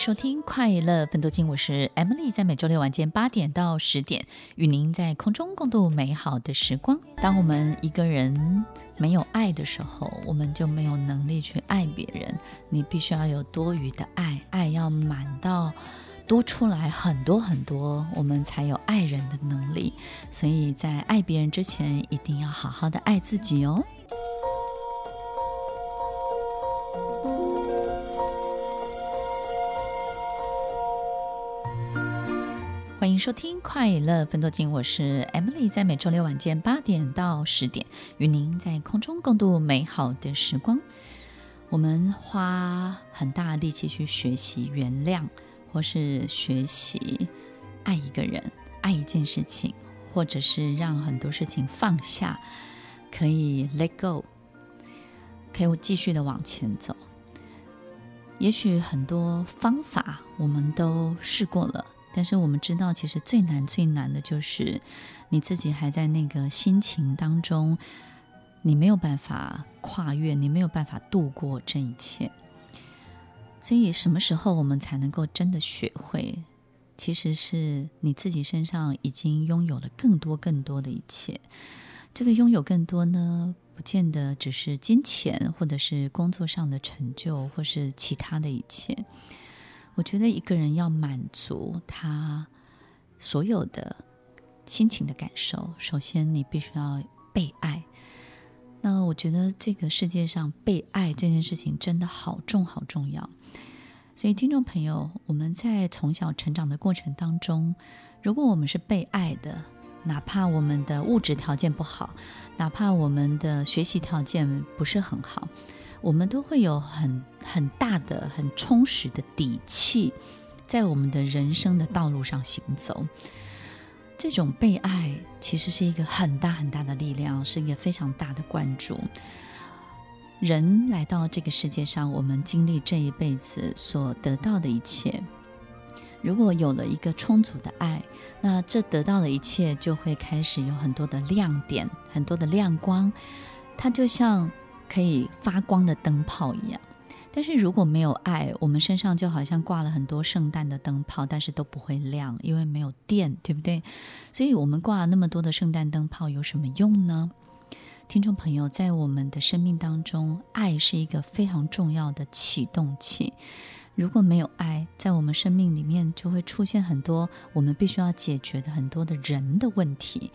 收听快乐芬多精，我是 Emily，在每周六晚间八点到十点，与您在空中共度美好的时光。当我们一个人没有爱的时候，我们就没有能力去爱别人。你必须要有多余的爱，爱要满到多出来很多很多，我们才有爱人的能力。所以在爱别人之前，一定要好好的爱自己哦。欢迎收听《快乐芬多金》，我是 Emily，在每周六晚间八点到十点，与您在空中共度美好的时光。我们花很大力气去学习原谅，或是学习爱一个人、爱一件事情，或者是让很多事情放下，可以 let go，可以继续的往前走。也许很多方法我们都试过了。但是我们知道，其实最难最难的就是你自己还在那个心情当中，你没有办法跨越，你没有办法度过这一切。所以，什么时候我们才能够真的学会？其实是你自己身上已经拥有了更多更多的一切。这个拥有更多呢，不见得只是金钱，或者是工作上的成就，或是其他的一切。我觉得一个人要满足他所有的心情的感受，首先你必须要被爱。那我觉得这个世界上被爱这件事情真的好重好重要。所以听众朋友，我们在从小成长的过程当中，如果我们是被爱的，哪怕我们的物质条件不好，哪怕我们的学习条件不是很好。我们都会有很很大的、很充实的底气，在我们的人生的道路上行走。这种被爱其实是一个很大很大的力量，是一个非常大的关注。人来到这个世界上，我们经历这一辈子所得到的一切，如果有了一个充足的爱，那这得到的一切就会开始有很多的亮点，很多的亮光。它就像。可以发光的灯泡一样，但是如果没有爱，我们身上就好像挂了很多圣诞的灯泡，但是都不会亮，因为没有电，对不对？所以，我们挂了那么多的圣诞灯泡有什么用呢？听众朋友，在我们的生命当中，爱是一个非常重要的启动器。如果没有爱，在我们生命里面就会出现很多我们必须要解决的很多的人的问题。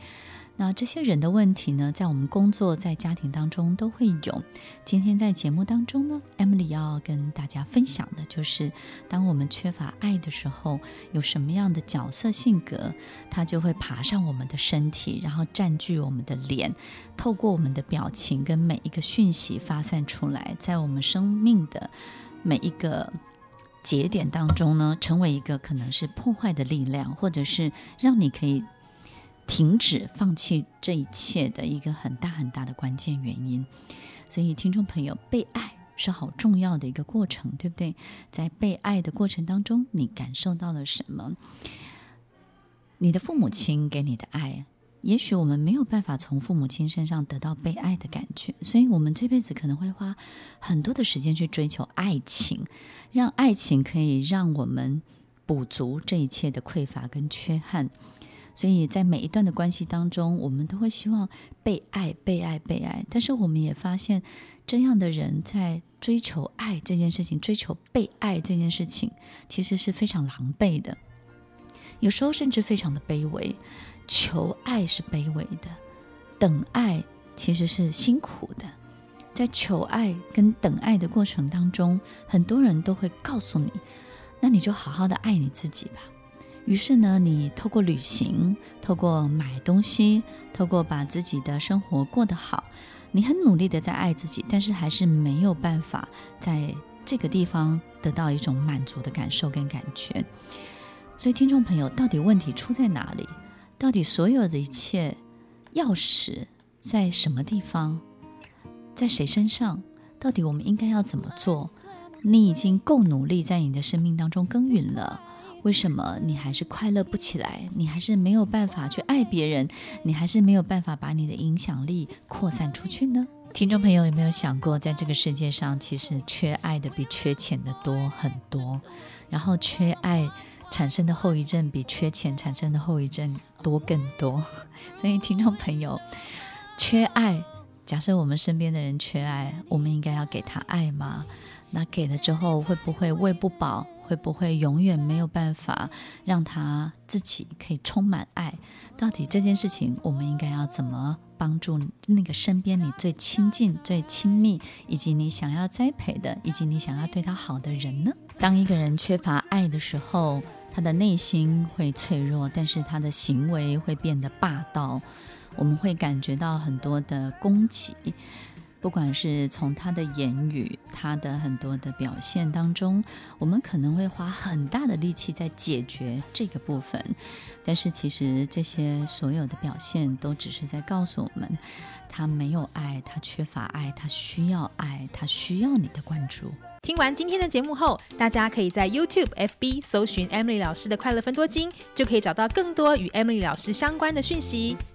那这些人的问题呢，在我们工作、在家庭当中都会有。今天在节目当中呢，Emily 要跟大家分享的就是，当我们缺乏爱的时候，有什么样的角色性格，它就会爬上我们的身体，然后占据我们的脸，透过我们的表情跟每一个讯息发散出来，在我们生命的每一个节点当中呢，成为一个可能是破坏的力量，或者是让你可以。停止、放弃这一切的一个很大很大的关键原因，所以听众朋友，被爱是好重要的一个过程，对不对？在被爱的过程当中，你感受到了什么？你的父母亲给你的爱，也许我们没有办法从父母亲身上得到被爱的感觉，所以我们这辈子可能会花很多的时间去追求爱情，让爱情可以让我们补足这一切的匮乏跟缺憾。所以在每一段的关系当中，我们都会希望被爱、被爱、被爱。但是我们也发现，这样的人在追求爱这件事情、追求被爱这件事情，其实是非常狼狈的。有时候甚至非常的卑微。求爱是卑微的，等爱其实是辛苦的。在求爱跟等爱的过程当中，很多人都会告诉你：“那你就好好的爱你自己吧。”于是呢，你透过旅行，透过买东西，透过把自己的生活过得好，你很努力的在爱自己，但是还是没有办法在这个地方得到一种满足的感受跟感觉。所以，听众朋友，到底问题出在哪里？到底所有的一切钥匙在什么地方？在谁身上？到底我们应该要怎么做？你已经够努力在你的生命当中耕耘了。为什么你还是快乐不起来？你还是没有办法去爱别人？你还是没有办法把你的影响力扩散出去呢？听众朋友有没有想过，在这个世界上，其实缺爱的比缺钱的多很多，然后缺爱产生的后遗症比缺钱产生的后遗症多更多。所以，听众朋友，缺爱，假设我们身边的人缺爱，我们应该要给他爱吗？那给了之后，会不会喂不饱？会不会永远没有办法让他自己可以充满爱？到底这件事情，我们应该要怎么帮助那个身边你最亲近、最亲密，以及你想要栽培的，以及你想要对他好的人呢？当一个人缺乏爱的时候，他的内心会脆弱，但是他的行为会变得霸道。我们会感觉到很多的攻击。不管是从他的言语，他的很多的表现当中，我们可能会花很大的力气在解决这个部分，但是其实这些所有的表现都只是在告诉我们，他没有爱，他缺乏爱，他需要爱，他需要你的关注。听完今天的节目后，大家可以在 YouTube、FB 搜寻 Emily 老师的快乐分多金，就可以找到更多与 Emily 老师相关的讯息。